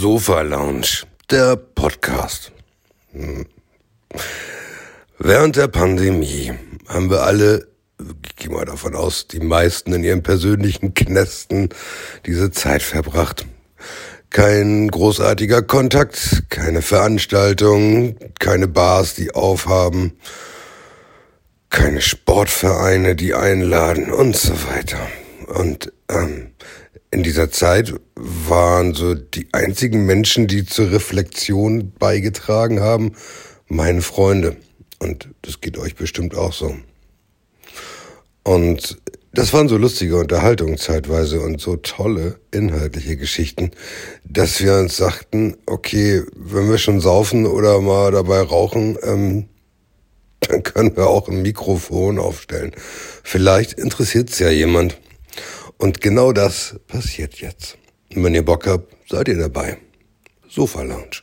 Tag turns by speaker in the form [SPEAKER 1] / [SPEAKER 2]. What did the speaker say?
[SPEAKER 1] Sofa Lounge, der Podcast. Hm. Während der Pandemie haben wir alle, ich gehe mal davon aus, die meisten in ihren persönlichen Knästen diese Zeit verbracht. Kein großartiger Kontakt, keine Veranstaltungen, keine Bars, die aufhaben, keine Sportvereine, die einladen und so weiter. Und ähm, in dieser Zeit waren so die einzigen Menschen, die zur Reflexion beigetragen haben, meine Freunde. Und das geht euch bestimmt auch so. Und das waren so lustige Unterhaltungen zeitweise und so tolle inhaltliche Geschichten, dass wir uns sagten, okay, wenn wir schon saufen oder mal dabei rauchen, ähm, dann können wir auch ein Mikrofon aufstellen. Vielleicht interessiert es ja jemand. Und genau das passiert jetzt. Und wenn ihr Bock habt, seid ihr dabei. Sofa Lounge.